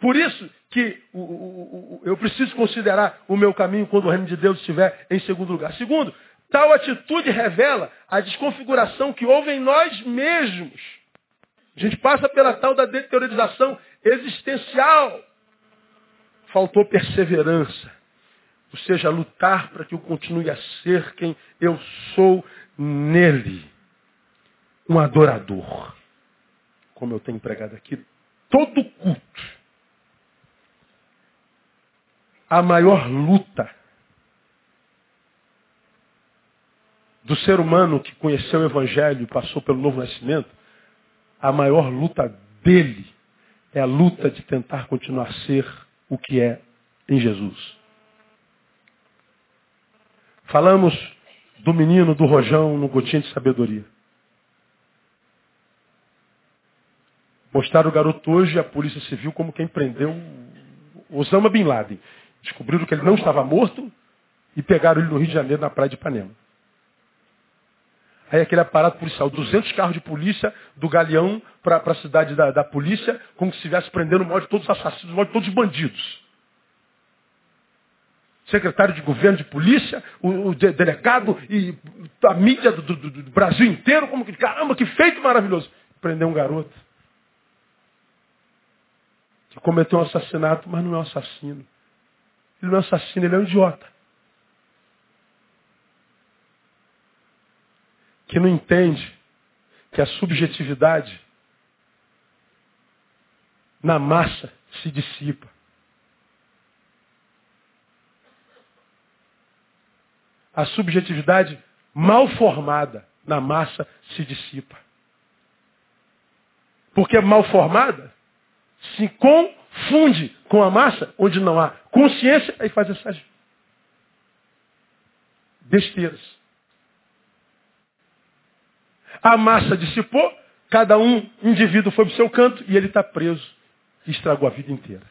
Por isso que o, o, o, eu preciso considerar o meu caminho quando o reino de Deus estiver em segundo lugar. Segundo, Tal atitude revela a desconfiguração que houve em nós mesmos. A gente passa pela tal da deteriorização existencial. Faltou perseverança. Ou seja, lutar para que eu continue a ser quem eu sou nele. Um adorador. Como eu tenho pregado aqui, todo culto. A maior luta do ser humano que conheceu o Evangelho e passou pelo novo nascimento, a maior luta dele é a luta de tentar continuar a ser o que é em Jesus. Falamos do menino, do rojão, no gotinho de sabedoria. Mostraram o garoto hoje a Polícia Civil como quem prendeu Osama Bin Laden. Descobriram que ele não estava morto e pegaram ele no Rio de Janeiro, na praia de Ipanema. Aí aquele aparato policial, 200 carros de polícia do Galeão para a cidade da, da, polícia, como se estivesse prendendo o maior de todos os assassinos, o maior de todos os bandidos. secretário de governo de polícia, o, o de, delegado e a mídia do, do, do, Brasil inteiro, como que, caramba, que feito maravilhoso. Prendeu um garoto. Que cometeu um assassinato, mas não é um assassino. Ele não é um assassino, ele é um idiota. Que não entende que a subjetividade na massa se dissipa. A subjetividade mal formada na massa se dissipa. Porque mal formada se confunde com a massa, onde não há consciência, aí faz essas besteiras. A massa dissipou, cada um indivíduo foi para o seu canto e ele está preso. E estragou a vida inteira.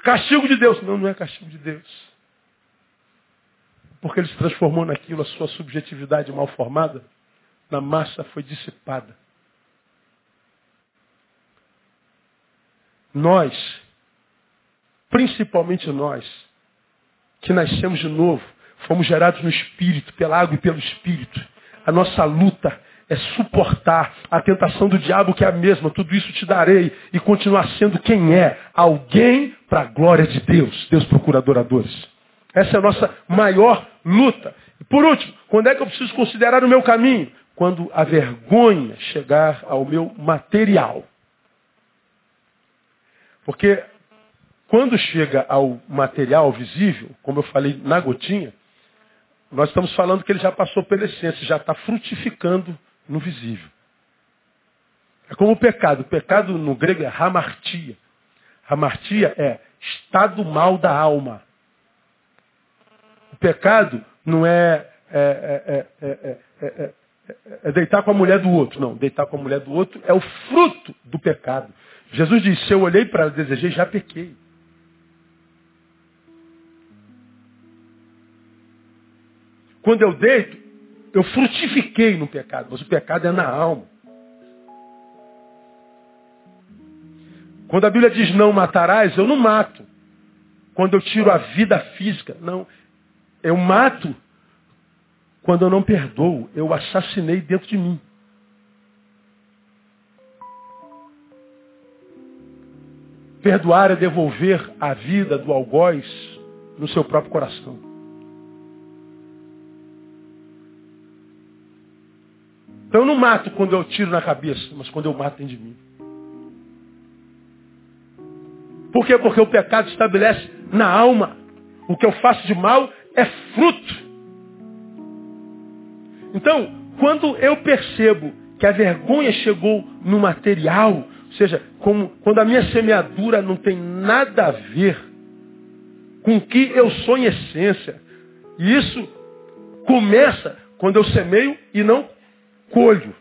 Castigo de Deus. Não, não é castigo de Deus. Porque ele se transformou naquilo, a sua subjetividade mal formada, na massa foi dissipada. Nós, principalmente nós, que nascemos de novo, fomos gerados no Espírito, pela água e pelo Espírito. A nossa luta é suportar a tentação do diabo que é a mesma. Tudo isso te darei e continuar sendo quem é. Alguém para a glória de Deus. Deus procura adoradores. Essa é a nossa maior luta. E por último, quando é que eu preciso considerar o meu caminho? Quando a vergonha chegar ao meu material. Porque quando chega ao material visível, como eu falei na gotinha, nós estamos falando que ele já passou pela essência, já está frutificando no visível. É como o pecado. O pecado no grego é hamartia. Hamartia é estado mal da alma. O pecado não é, é, é, é, deitar com a mulher do outro. Não, deitar com a mulher do outro é o fruto do pecado. Jesus disse, se eu olhei para ela desejei, já pequei. Quando eu deito, eu frutifiquei no pecado, mas o pecado é na alma. Quando a Bíblia diz não matarás, eu não mato. Quando eu tiro a vida física, não. Eu mato quando eu não perdoo. Eu assassinei dentro de mim. Perdoar é devolver a vida do algoz no seu próprio coração. Então eu não mato quando eu tiro na cabeça, mas quando eu mato dentro de mim. Por quê? Porque o pecado estabelece na alma. O que eu faço de mal é fruto. Então, quando eu percebo que a vergonha chegou no material, seja, como, quando a minha semeadura não tem nada a ver com o que eu sou em essência. E isso começa quando eu semeio e não colho.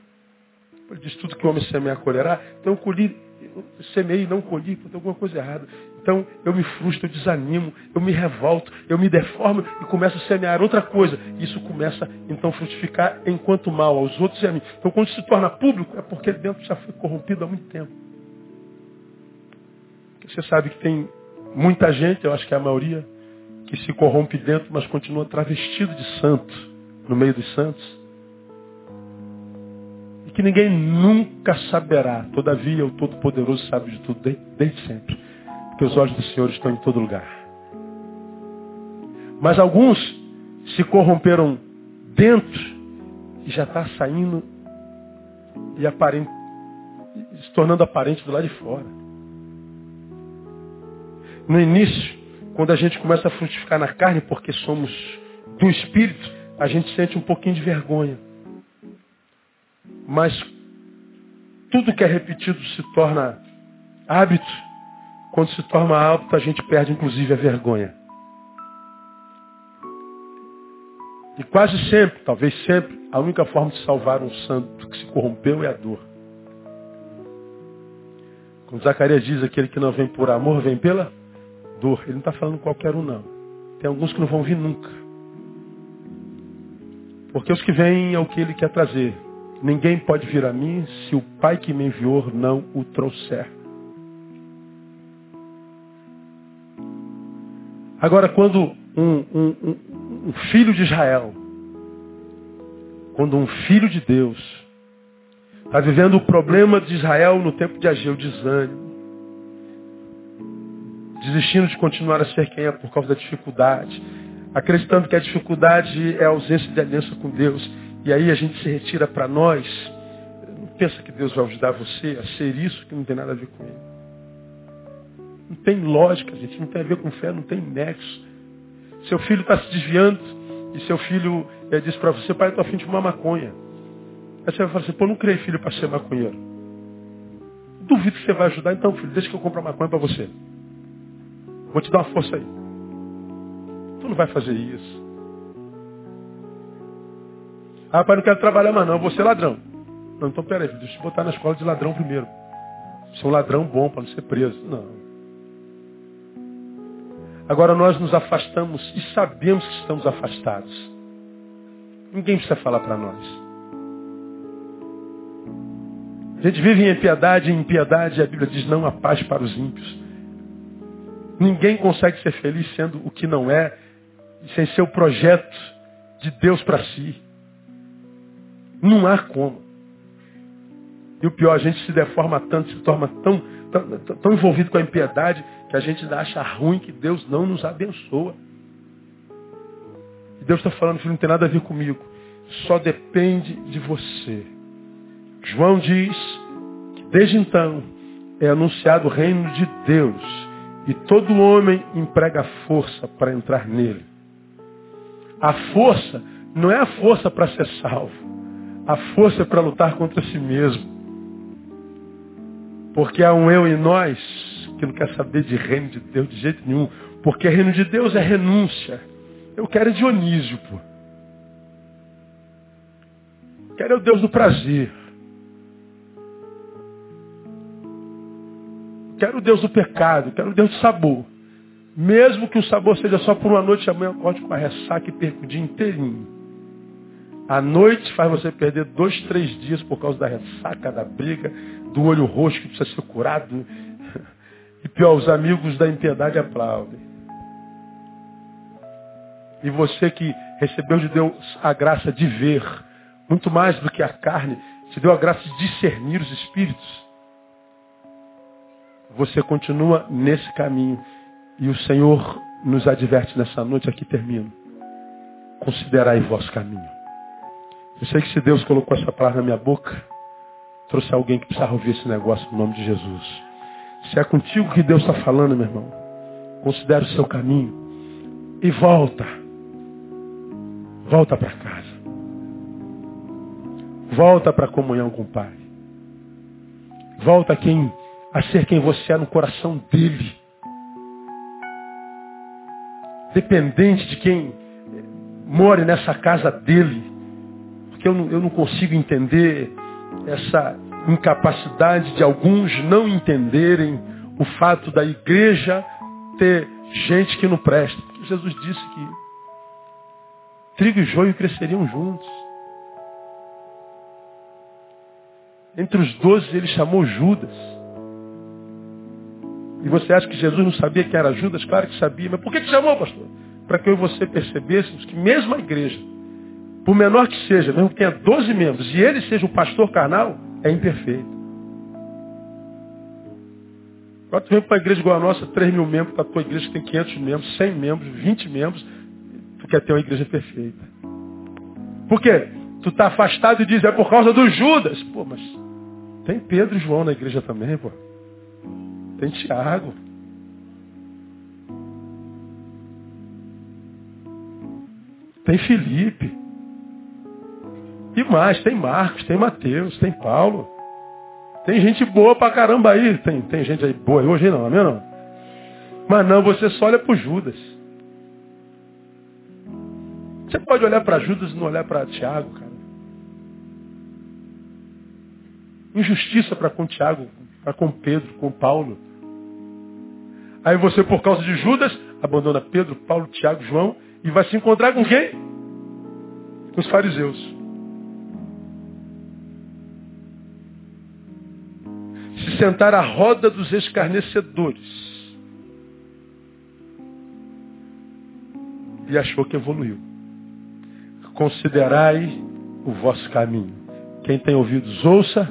Ele diz tudo que o homem semeia colherá. Então eu colhi, eu semeei e não colhi, tem alguma coisa errada. Então eu me frustro, eu desanimo, eu me revolto, eu me deformo e começo a semear outra coisa. Isso começa então a frutificar enquanto mal aos outros e a mim. Então quando se torna público é porque dentro já foi corrompido há muito tempo. Você sabe que tem muita gente, eu acho que é a maioria, que se corrompe dentro, mas continua travestido de santo no meio dos santos. E que ninguém nunca saberá. Todavia, o Todo-Poderoso sabe de tudo desde, desde sempre. Porque os olhos do Senhor estão em todo lugar. Mas alguns se corromperam dentro e já está saindo e aparente, se tornando aparente do lado de fora. No início, quando a gente começa a frutificar na carne, porque somos do Espírito, a gente sente um pouquinho de vergonha. Mas tudo que é repetido se torna hábito. Quando se torna hábito, a gente perde inclusive a vergonha. E quase sempre, talvez sempre, a única forma de salvar um santo que se corrompeu é a dor. Como Zacarias diz, aquele que não vem por amor, vem pela dor. Ele não está falando qualquer um, não. Tem alguns que não vão vir nunca. Porque os que vêm é o que ele quer trazer. Ninguém pode vir a mim se o Pai que me enviou não o trouxer. Agora, quando um, um, um, um filho de Israel, quando um filho de Deus está vivendo o problema de Israel no tempo de Ageu, desânimo, desistindo de continuar a ser quem é por causa da dificuldade, acreditando que a dificuldade é a ausência de aliança com Deus, e aí a gente se retira para nós, não pensa que Deus vai ajudar você a ser isso que não tem nada a ver com Ele. Não tem lógica, gente, não tem a ver com fé, não tem nexo. Seu filho está se desviando e seu filho é, diz para você, pai, eu estou afim de fumar maconha. Aí você vai falar assim, pô, não criei filho para ser maconheiro. Duvido que você vai ajudar, então, filho, deixa que eu compre a maconha para você. Vou te dar uma força aí. Tu não vai fazer isso. Ah, pai, não quero trabalhar mais não, vou ser ladrão. Não, então peraí, deixa eu te botar na escola de ladrão primeiro. Sou um ladrão bom para não ser preso. Não. Agora nós nos afastamos e sabemos que estamos afastados. Ninguém precisa falar para nós. A gente vive em impiedade, em impiedade a Bíblia diz não há paz para os ímpios. Ninguém consegue ser feliz sendo o que não é, sem ser o projeto de Deus para si. Não há como. E o pior, a gente se deforma tanto, se torna tão, tão, tão envolvido com a impiedade, que a gente acha ruim que Deus não nos abençoa. E Deus está falando, filho, não tem nada a ver comigo. Só depende de você. João diz que desde então é anunciado o reino de Deus. E todo homem emprega força para entrar nele. A força não é a força para ser salvo. A força é para lutar contra si mesmo. Porque há um eu em nós que não quer saber de reino de Deus de jeito nenhum. Porque reino de Deus é renúncia. Eu quero Dionísio, pô. Quero o Deus do prazer. Quero o Deus do pecado. Quero o Deus do sabor. Mesmo que o sabor seja só por uma noite, amanhã acorde com a ressaca e perco o dia inteirinho. A noite faz você perder dois, três dias por causa da ressaca, da briga, do olho roxo que precisa ser curado. E pior, os amigos da impiedade aplaudem. E você que recebeu de Deus a graça de ver, muito mais do que a carne, te deu a graça de discernir os espíritos. Você continua nesse caminho. E o Senhor nos adverte nessa noite, aqui termino. Considerai vosso caminho. Eu sei que se Deus colocou essa palavra na minha boca, trouxe alguém que precisava ouvir esse negócio no nome de Jesus. Se é contigo que Deus está falando, meu irmão, considere o seu caminho e volta. Volta para casa. Volta para a comunhão com o Pai. Volta quem, a ser quem você é no coração dele. Dependente de quem more nessa casa dele que eu não, eu não consigo entender essa incapacidade de alguns não entenderem o fato da igreja ter gente que não presta. Porque Jesus disse que trigo e joio cresceriam juntos. Entre os doze ele chamou Judas. E você acha que Jesus não sabia que era Judas? Claro que sabia. Mas por que, que chamou, pastor? Para que eu e você percebêssemos que mesmo a igreja por menor que seja, mesmo que tenha 12 membros, e ele seja o pastor carnal, é imperfeito. Quando tu vem para uma igreja igual a nossa, 3 mil membros, para a tua igreja que tem 500 membros, 100 membros, 20 membros, tu quer ter uma igreja perfeita. Por quê? Tu está afastado e diz, é por causa dos Judas. Pô, mas tem Pedro e João na igreja também, pô. Tem Tiago. Tem Felipe. E mais, tem Marcos, tem Mateus, tem Paulo. Tem gente boa pra caramba aí. Tem, tem gente aí boa hoje não, amém não? Mas não, você só olha para Judas. Você pode olhar para Judas e não olhar para Tiago, cara. Injustiça para com Tiago, para com Pedro, com Paulo. Aí você, por causa de Judas, abandona Pedro, Paulo, Tiago, João e vai se encontrar com quem? Com os fariseus. sentar à roda dos escarnecedores. e achou que evoluiu. Considerai o vosso caminho. Quem tem ouvidos, ouça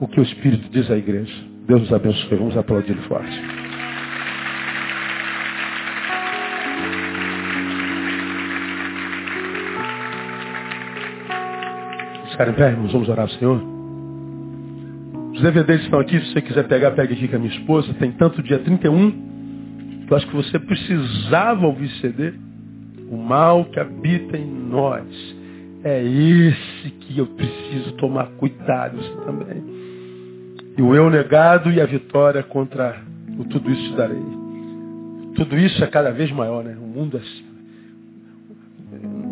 o que o Espírito diz à igreja. Deus nos abençoe. Vamos aplaudir forte. Ficarem pé, irmãos, vamos orar ao Senhor. Os DVDs estão aqui, se você quiser pegar, pegue aqui com a minha esposa. Tem tanto dia 31. Eu acho que você precisava ouvir CD. O mal que habita em nós. É esse que eu preciso tomar cuidado, você também. E o eu negado e a vitória contra o tudo isso te darei. Tudo isso é cada vez maior, né? O mundo é assim.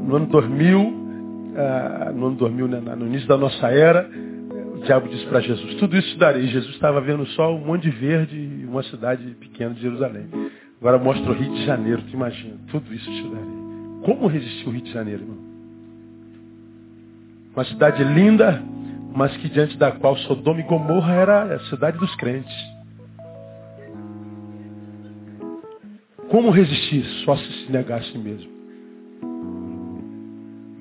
No ano 2000, ah, no ano 2000, né? no início da nossa era, o diabo disse para Jesus, tudo isso darei. Jesus estava vendo só um monte de verde e uma cidade pequena de Jerusalém. Agora mostra o Rio de Janeiro, tu imagina, tudo isso te darei. Como resistiu o Rio de Janeiro, irmão? Uma cidade linda, mas que diante da qual Sodoma e Gomorra era a cidade dos crentes. Como resistir? Só se se negasse mesmo.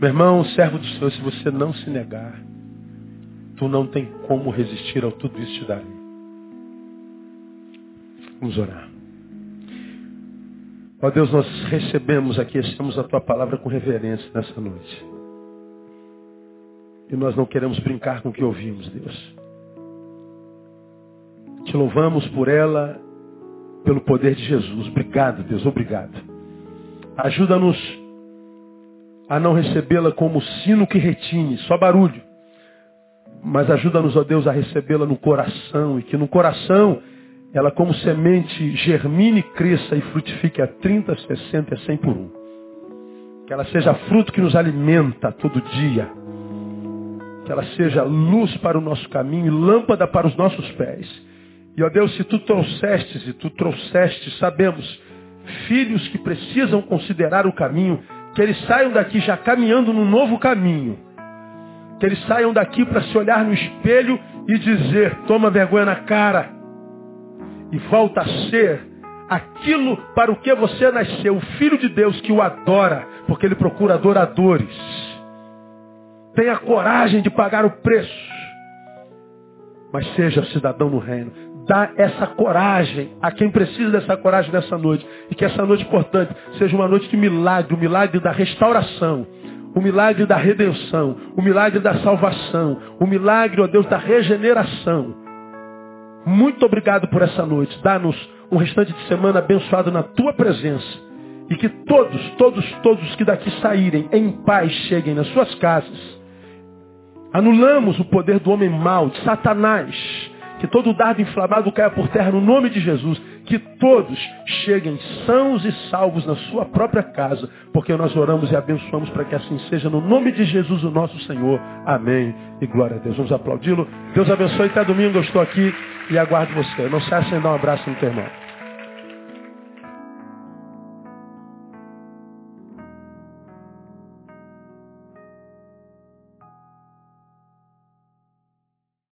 Meu irmão, servo do Senhor, se você não se negar, tu não tem como resistir ao tudo isso te darei. Vamos orar. Ó Deus, nós recebemos aqui, estamos a tua palavra com reverência nessa noite. E nós não queremos brincar com o que ouvimos, Deus. Te louvamos por ela, pelo poder de Jesus. Obrigado, Deus, obrigado. Ajuda-nos a não recebê-la como sino que retine, só barulho. Mas ajuda-nos, ó Deus, a recebê-la no coração e que no coração ela como semente germine, cresça e frutifique a 30, 60 e 100 por um. Que ela seja fruto que nos alimenta todo dia que ela seja luz para o nosso caminho e lâmpada para os nossos pés. E ó Deus, se tu trouxestes e tu trouxestes, sabemos, filhos que precisam considerar o caminho, que eles saiam daqui já caminhando num novo caminho. Que eles saiam daqui para se olhar no espelho e dizer, toma vergonha na cara. E volta a ser aquilo para o que você nasceu, o Filho de Deus que o adora, porque ele procura adoradores Tenha coragem de pagar o preço. Mas seja cidadão no reino. Dá essa coragem a quem precisa dessa coragem nessa noite. E que essa noite, portanto, seja uma noite de milagre, o milagre da restauração, o milagre da redenção, o milagre da salvação, o milagre, ó Deus, da regeneração. Muito obrigado por essa noite. Dá-nos um restante de semana abençoado na tua presença. E que todos, todos, todos que daqui saírem em paz cheguem nas suas casas Anulamos o poder do homem mau, de Satanás. Que todo dardo inflamado caia por terra no nome de Jesus. Que todos cheguem sãos e salvos na sua própria casa. Porque nós oramos e abençoamos para que assim seja no nome de Jesus o nosso Senhor. Amém. E glória a Deus. Vamos aplaudi-lo. Deus abençoe. Até domingo eu estou aqui e aguardo você. Não se sem dar um abraço no teu irmão.